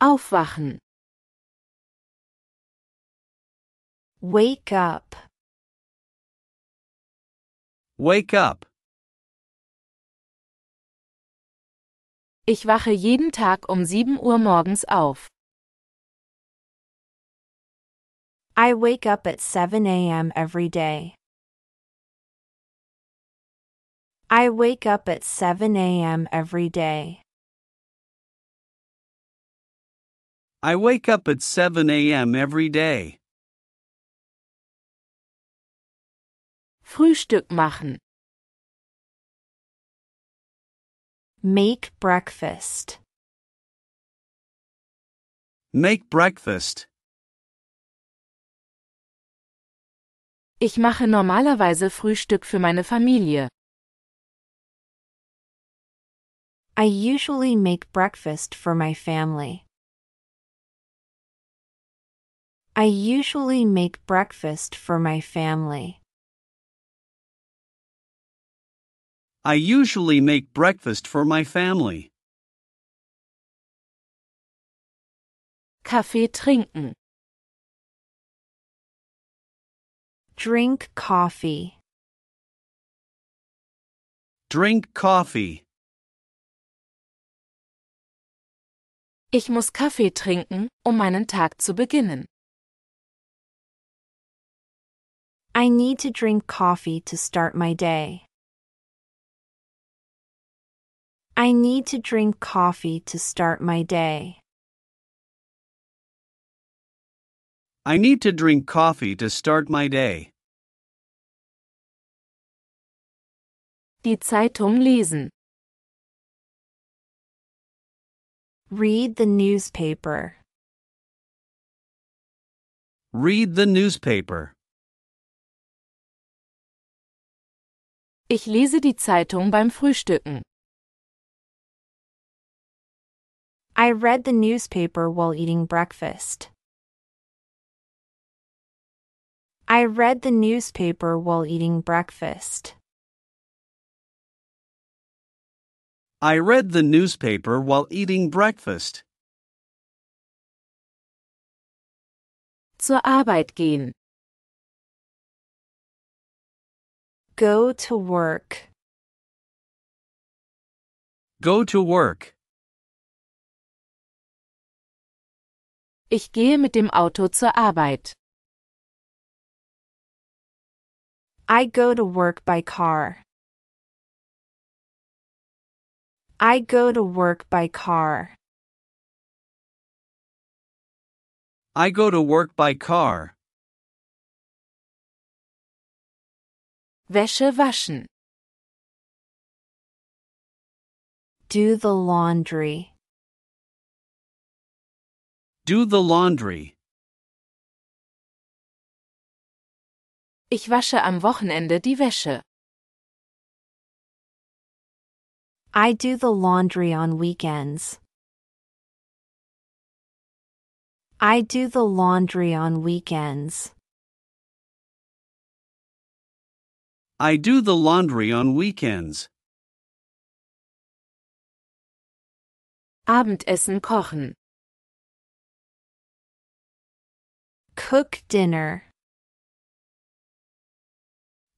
Aufwachen. Wake up. Wake up. Ich wache jeden Tag um 7 Uhr morgens auf. I wake up at 7 a.m. every day. I wake up at 7 a.m. every day. I wake up at 7 a.m. every day. Frühstück machen. Make breakfast. Make breakfast. Ich mache normalerweise Frühstück für meine Familie. I usually make breakfast for my family. I usually make breakfast for my family. I usually make breakfast for my family. Kaffee trinken. Drink coffee. Drink coffee. Ich muss Kaffee trinken, um meinen Tag zu beginnen. I need to drink coffee to start my day. I need to drink coffee to start my day. I need to drink coffee to start my day. Die Zeitung lesen. Read the newspaper. Read the newspaper. Ich lese die Zeitung beim Frühstücken. I read the newspaper while eating breakfast. I read the newspaper while eating breakfast. I read the newspaper while eating breakfast. Zur Arbeit gehen. Go to work. Go to work. Ich gehe mit dem Auto zur Arbeit. I go to work by car. I go to work by car. I go to work by car. Wäsche waschen. Do the laundry. Do the laundry. Ich wasche am Wochenende die Wäsche. I do the laundry on weekends. I do the laundry on weekends. I do the laundry on weekends. Abendessen kochen. Cook dinner.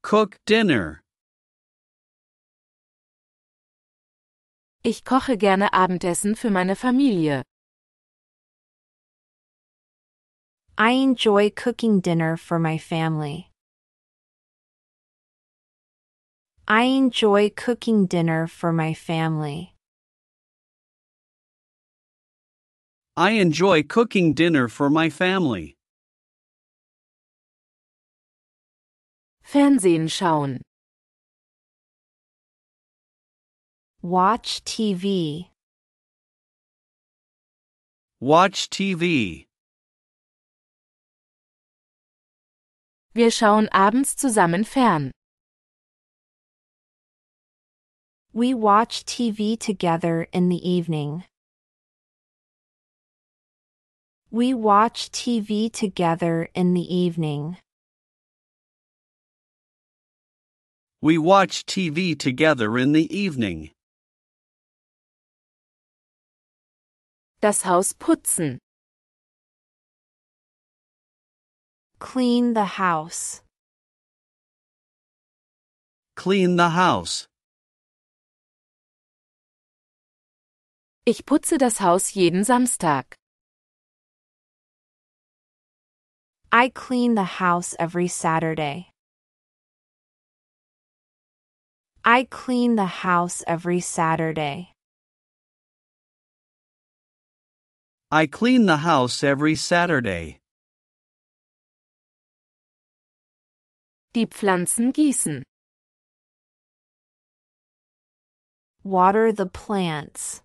Cook dinner. Ich koche gerne Abendessen für meine Familie. I enjoy cooking dinner for my family. I enjoy cooking dinner for my family. I enjoy cooking dinner for my family. Fernsehen schauen. Watch TV. Watch TV. Wir schauen abends zusammen fern. We watch TV together in the evening. We watch TV together in the evening. We watch TV together in the evening. Das Haus putzen. Clean the house. Clean the house. Ich putze das Haus jeden Samstag. I clean the house every Saturday. I clean the house every Saturday. I clean the house every Saturday. Die Pflanzen gießen. Water the plants.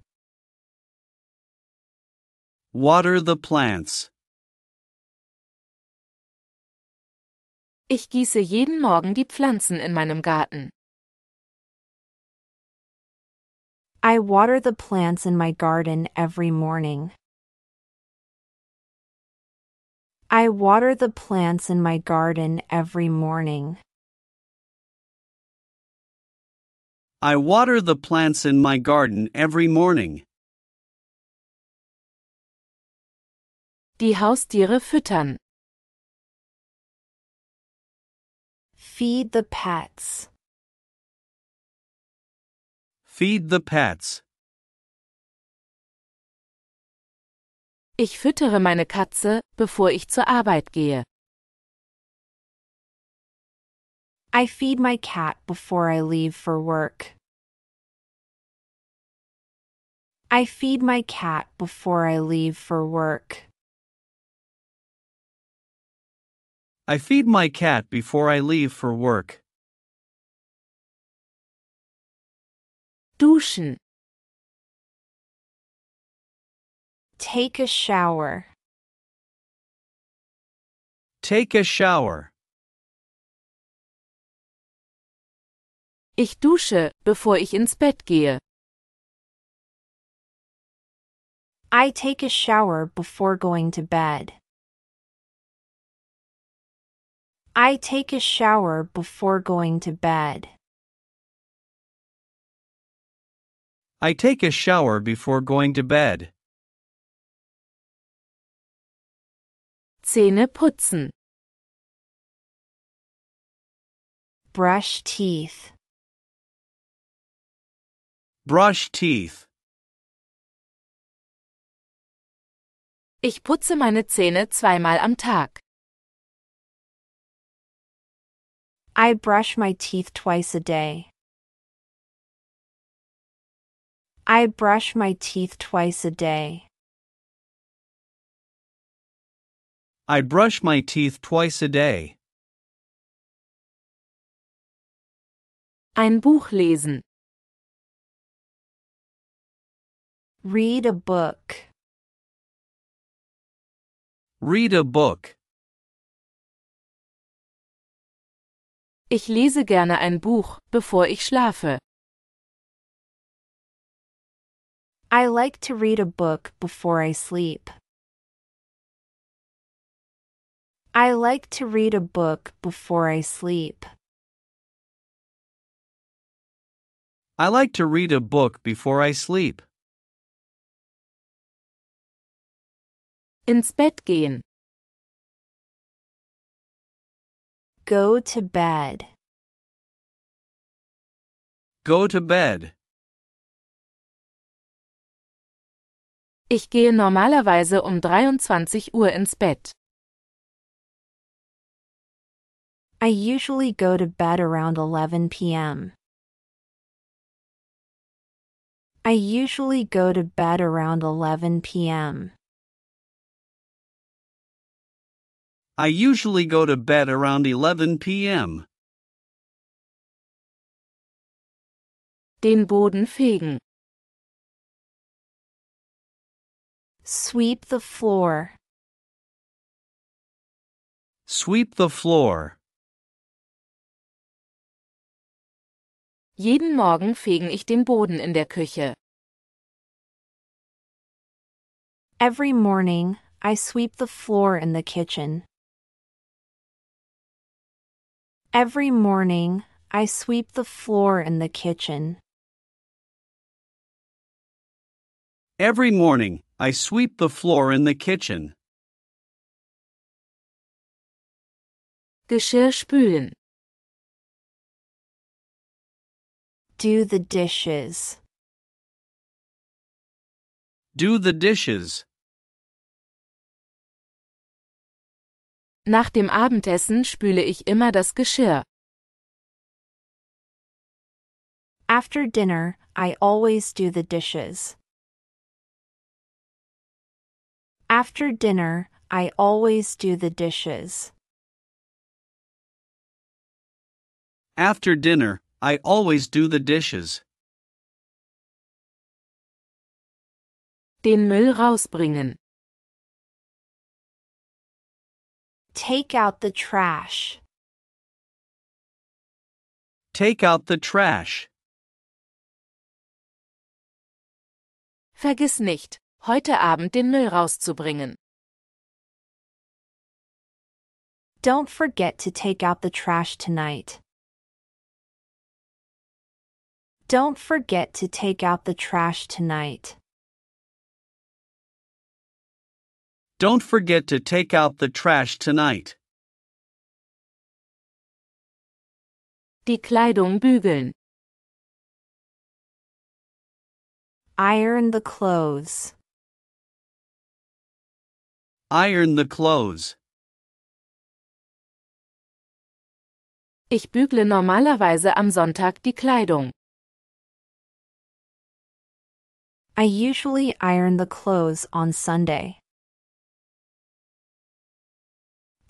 Water the plants. Ich gieße jeden Morgen die Pflanzen in meinem Garten. I water the plants in my garden every morning. I water the plants in my garden every morning. I water the plants in my garden every morning. Die Haustiere füttern. Feed the pets. Feed the pets. Ich füttere meine Katze, bevor ich zur Arbeit gehe. I feed my cat before I leave for work. I feed my cat before I leave for work. I feed my cat before I leave for work. Duschen. Take a shower. Take a shower. Ich dusche, bevor ich ins Bett gehe. I take a shower before going to bed. I take a shower before going to bed. I take a shower before going to bed. Zähne putzen. Brush teeth. Brush teeth. Ich putze meine Zähne zweimal am Tag. I brush my teeth twice a day. I brush my teeth twice a day. I brush my teeth twice a day. Ein Buch lesen. Read a book. Read a book. Ich lese gerne ein Buch, bevor ich schlafe. I like to read a book before I sleep. I like to read a book before I sleep. I like to read a book before I sleep. Ins Bett gehen. Go to bed. Go to bed. Ich gehe normalerweise um 23 Uhr ins Bett. I usually go to bed around 11 p.m. I usually go to bed around 11 p.m. I usually go to bed around 11 p.m. Den Boden fegen. Sweep the floor. Sweep the floor. Jeden Morgen fegen ich den Boden in der Küche. Every morning, I sweep the floor in the kitchen. Every morning, I sweep the floor in the kitchen. Every morning, I sweep the floor in the kitchen. Geschirr spülen. Do the dishes. Do the dishes. Nach dem Abendessen spüle ich immer das Geschirr. After dinner, I always do the dishes. After dinner, I always do the dishes. After dinner, I always do the dishes. Den Müll rausbringen. Take out the trash. Take out the trash. Vergiss nicht, heute Abend den Müll rauszubringen. Don't forget to take out the trash tonight. Don't forget to take out the trash tonight. Don't forget to take out the trash tonight. Die Kleidung bügeln. Iron the clothes. Iron the clothes. Ich bügle normalerweise am Sonntag die Kleidung. I usually iron the clothes on Sunday.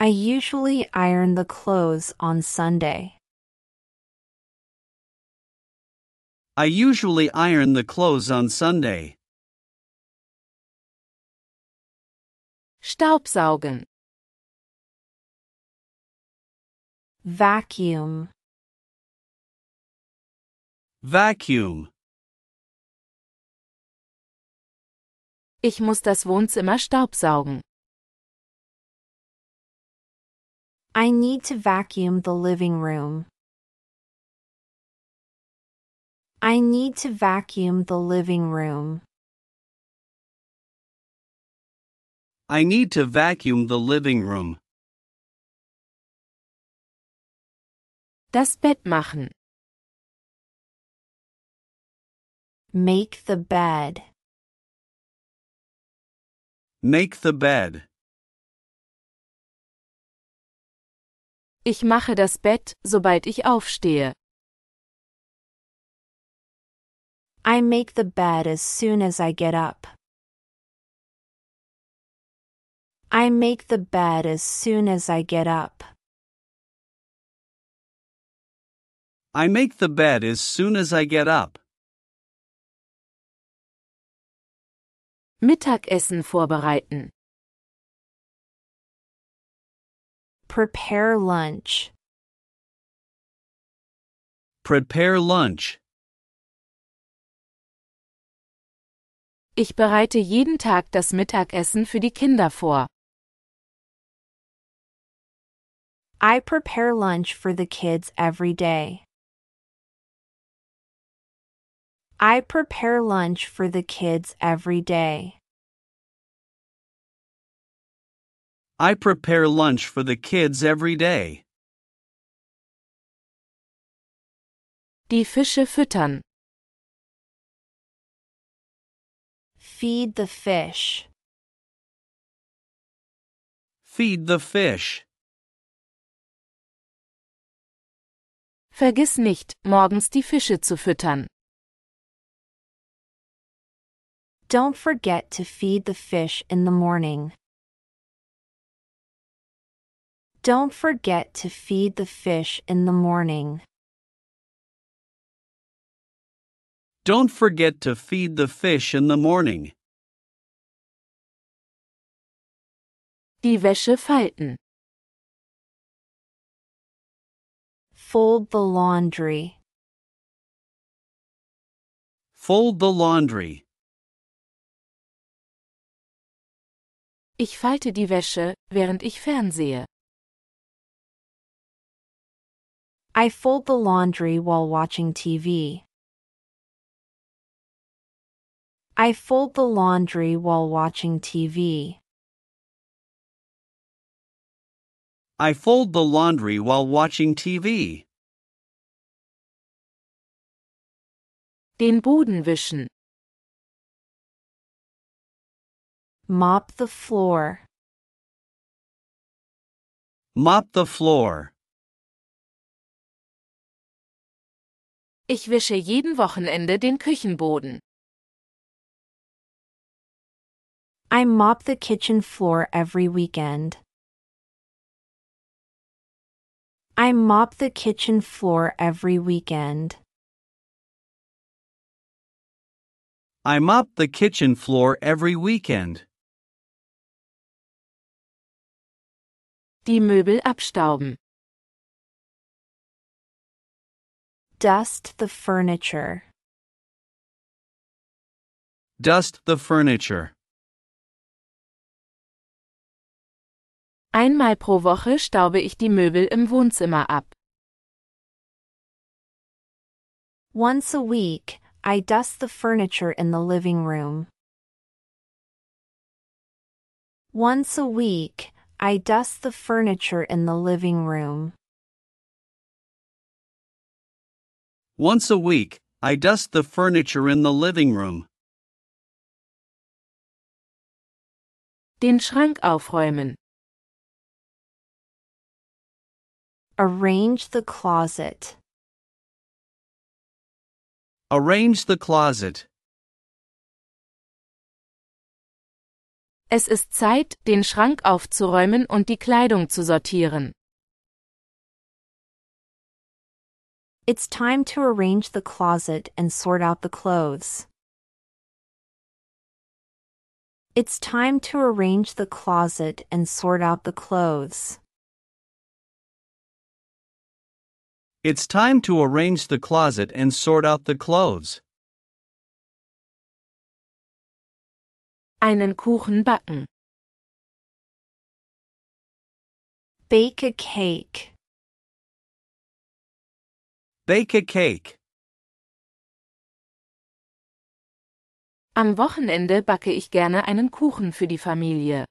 I usually iron the clothes on Sunday. I usually iron the clothes on Sunday. Staubsaugen. Vacuum. Vacuum. Ich muss das Wohnzimmer staubsaugen. I need to vacuum the living room. I need to vacuum the living room. I need to vacuum the living room. Das Bett machen. Make the bed. Make the bed. Ich mache das Bett, sobald ich aufstehe. I make the bed as soon as I get up. I make the bed as soon as I get up. I make the bed as soon as I get up. Mittagessen vorbereiten. Prepare lunch. Prepare lunch. Ich bereite jeden Tag das Mittagessen für die Kinder vor. I prepare lunch for the kids every day. I prepare lunch for the kids every day. I prepare lunch for the kids every day. Die Fische füttern. Feed the fish. Feed the fish. Vergiss nicht, morgens die Fische zu füttern. Don't forget to feed the fish in the morning. Don't forget to feed the fish in the morning. Don't forget to feed the fish in the morning. Die Wäsche falten. Fold the laundry. Fold the laundry. Ich falte die Wäsche, während ich fernsehe. I fold the laundry while watching TV. I fold the laundry while watching TV. I fold the laundry while watching TV. Den Boden wischen. Mop the floor. Mop the floor. Ich wische jeden Wochenende den Küchenboden. I mop the kitchen floor every weekend. I mop the kitchen floor every weekend. I mop the kitchen floor every weekend. Die Möbel abstauben. Dust the furniture. Dust the furniture. Einmal pro Woche staube ich die Möbel im Wohnzimmer ab. Once a week, I dust the furniture in the living room. Once a week, I dust the furniture in the living room. Once a week, I dust the furniture in the living room. Den Schrank aufräumen. Arrange the closet. Arrange the closet. Es ist Zeit, den Schrank aufzuräumen und die Kleidung zu sortieren. It's time to arrange the closet and sort out the clothes. It's time to arrange the closet and sort out the clothes. It's time to arrange the closet and sort out the clothes. Einen Kuchen backen. Bake a cake. Bake a cake. Am Wochenende backe ich gerne einen Kuchen für die Familie.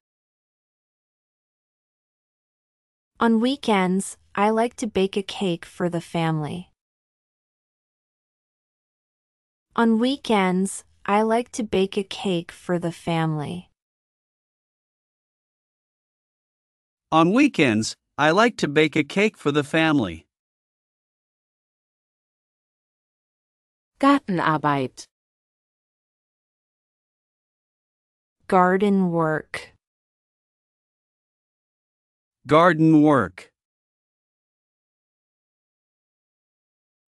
On weekends, I like to bake a cake for the family. On weekends, I like to bake a cake for the family. On weekends, I like to bake a cake for the family. Gartenarbeit. Garden work. Garden work.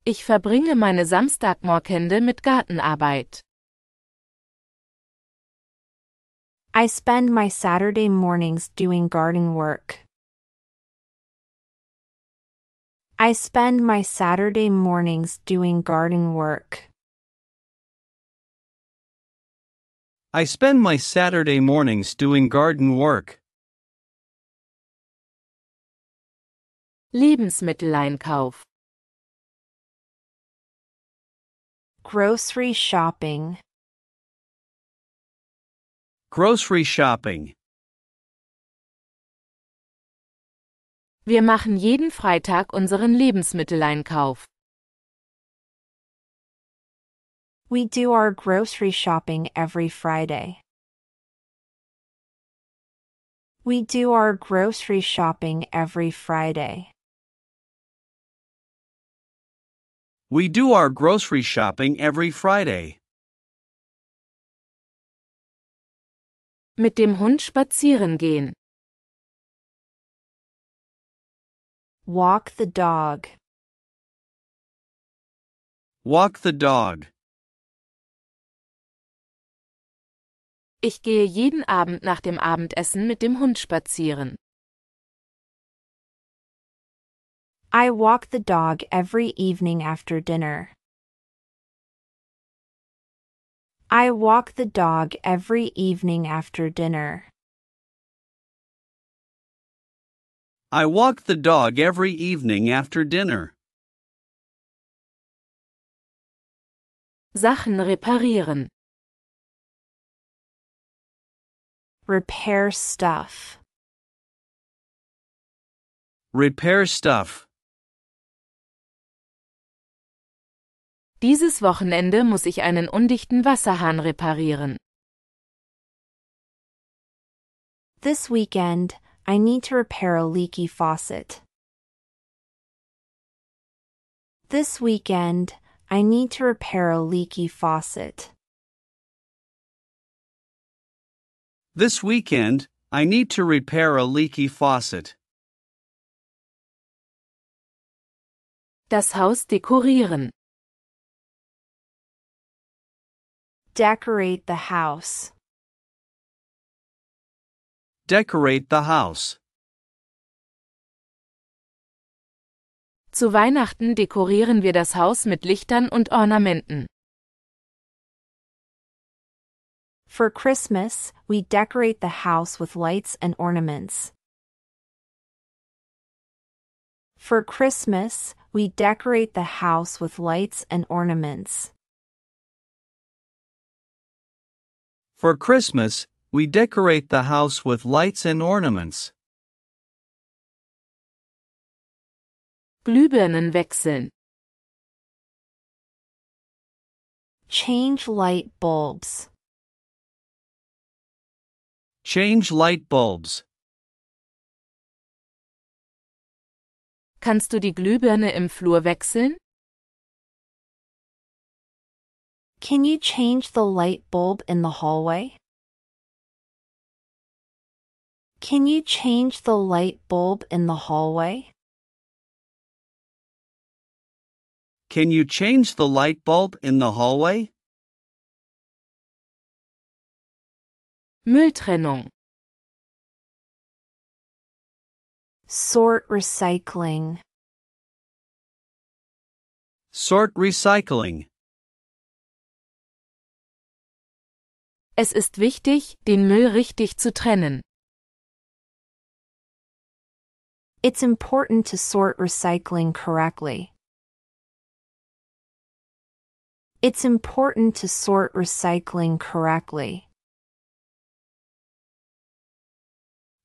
Ich verbringe meine Samstagmorkende mit Gartenarbeit. I spend my Saturday mornings doing garden work. I spend my Saturday mornings doing garden work. I spend my Saturday mornings doing garden work. Lebensmitteleinkauf. Grocery shopping. Grocery shopping. Wir machen jeden Freitag unseren Lebensmitteleinkauf. We do our grocery shopping every Friday. We do our grocery shopping every Friday. We do our grocery shopping every Friday. Mit dem Hund spazieren gehen. Walk the dog. Walk the dog. Ich gehe jeden Abend nach dem Abendessen mit dem Hund spazieren. I walk the dog every evening after dinner. I walk the dog every evening after dinner. I walk the dog every evening after dinner. Sachen reparieren. Repair stuff. Repair stuff. Dieses Wochenende muss ich einen undichten Wasserhahn reparieren. This weekend, I need to repair a leaky faucet. This weekend, I need to repair a leaky faucet. This weekend, I need to repair a leaky faucet. Das Haus dekorieren. Decorate the house. Decorate the house. Zu Weihnachten dekorieren wir das Haus mit Lichtern und Ornamenten. For Christmas, we decorate the house with lights and ornaments. For Christmas, we decorate the house with lights and ornaments. For Christmas, we decorate the house with lights and ornaments. Glühbirnen wechseln. Change light bulbs. Change light bulbs. Kannst du die Glühbirne im Flur wechseln? Can you change the light bulb in the hallway? Can you change the light bulb in the hallway? Can you change the light bulb in the hallway? Mülltrennung. Sort recycling. Sort recycling. Es ist wichtig, den Müll richtig zu trennen. It's important to sort recycling correctly. It's important to sort recycling correctly.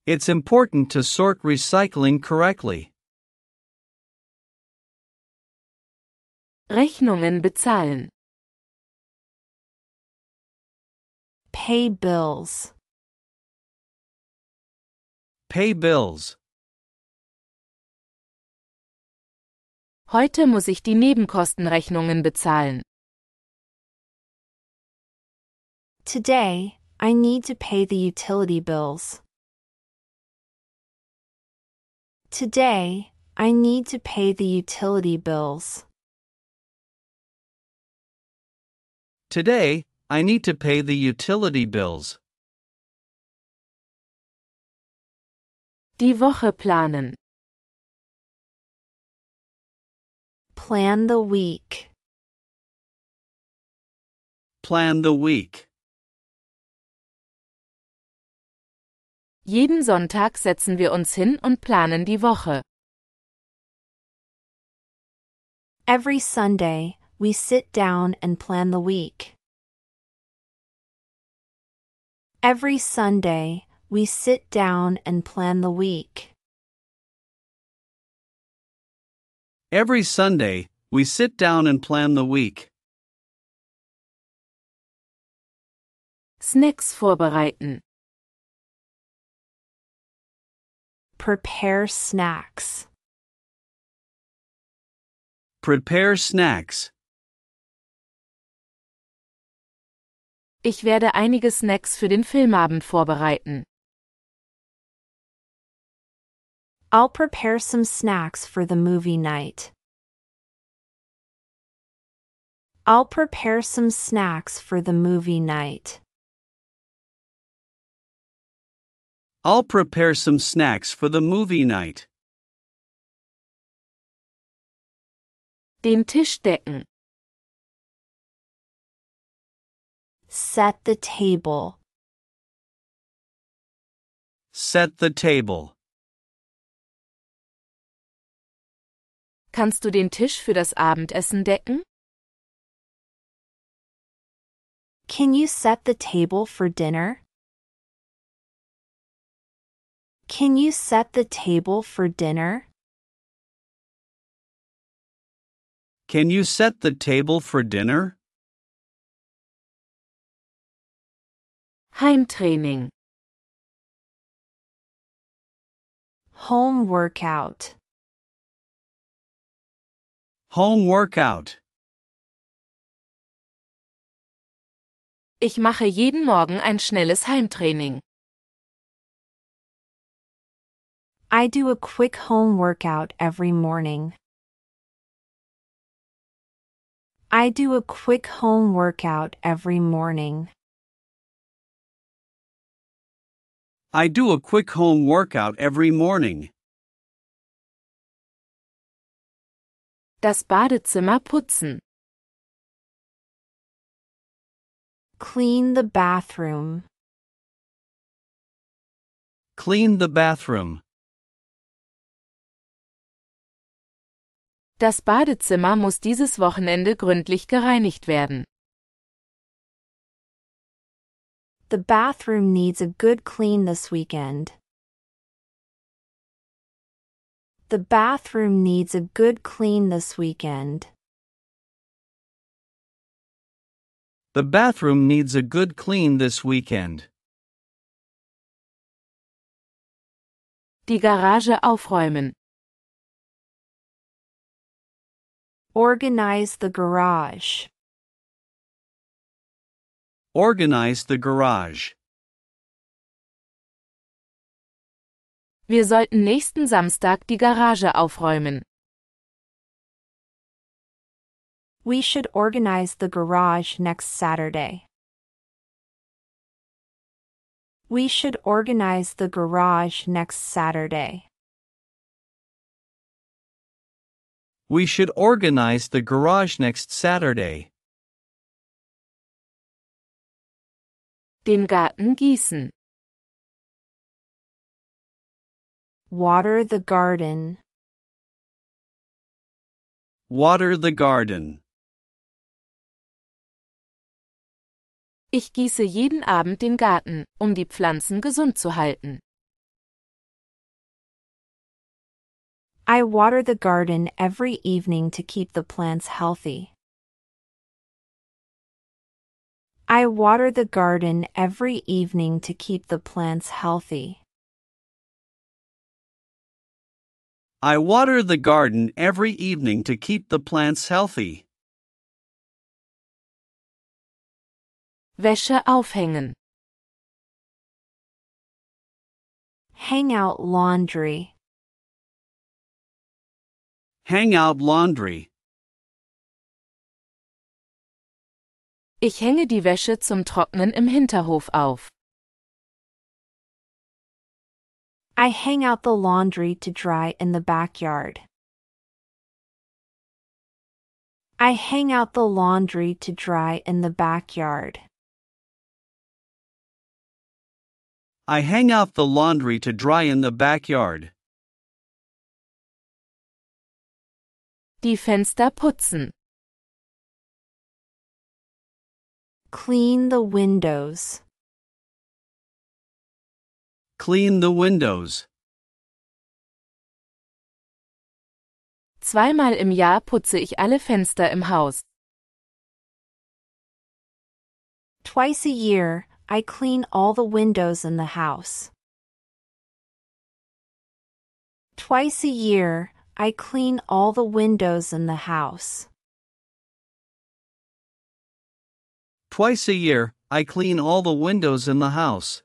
It's important to sort recycling correctly. Rechnungen bezahlen. Pay bills. Pay bills. Heute muss ich die Nebenkostenrechnungen bezahlen. Today, I need to pay the utility bills. Today, I need to pay the utility bills. Today, I need to pay the utility bills. Die Woche planen. Plan the week. Plan the week. Jeden Sonntag setzen wir uns hin und planen die Woche. Every Sunday, we sit down and plan the week. Every Sunday, we sit down and plan the week. Every Sunday, we sit down and plan the week. Snacks vorbereiten. Prepare snacks. Prepare snacks. Ich werde einige Snacks für den Filmabend vorbereiten. I'll prepare some snacks for the movie night. I'll prepare some snacks for the movie night. I'll prepare some snacks for the movie night. Den Tisch decken. Set the table. Set the table. Kannst du den Tisch für das Abendessen decken? Can you set the table for dinner? Can you set the table for dinner? Can you set the table for dinner? Heimtraining. Home workout. Home workout. Ich mache jeden Morgen ein schnelles Heimtraining. I do a quick home workout every morning. I do a quick home workout every morning. I do a quick home workout every morning. Das Badezimmer putzen. Clean the bathroom. Clean the bathroom. Das Badezimmer muss dieses Wochenende gründlich gereinigt werden. The bathroom needs a good clean this weekend. The bathroom needs a good clean this weekend. The bathroom needs a good clean this weekend. Die Garage aufräumen. Organize the garage. Organize the garage. Wir sollten nächsten Samstag die Garage aufräumen. We should organize the garage next Saturday. We should organize the garage next Saturday. We should organize the garage next Saturday. Den Garten gießen. Water the garden. Water the garden. Ich gieße jeden Abend den Garten, um die Pflanzen gesund zu halten. I water the garden every evening to keep the plants healthy. I water the garden every evening to keep the plants healthy. I water the garden every evening to keep the plants healthy. Wäsche aufhängen. Hang out laundry. Hang out laundry. Ich hänge die Wäsche zum Trocknen im Hinterhof auf. I hang out the laundry to dry in the backyard. I hang out the laundry to dry in the backyard. I hang out the laundry to dry in the backyard. Die Fenster putzen. Clean the windows. Clean the windows. Zweimal im Jahr putze ich alle Fenster im Haus. Twice a year, I clean all the windows in the house. Twice a year, I clean all the windows in the house. Twice a year, I clean all the windows in the house.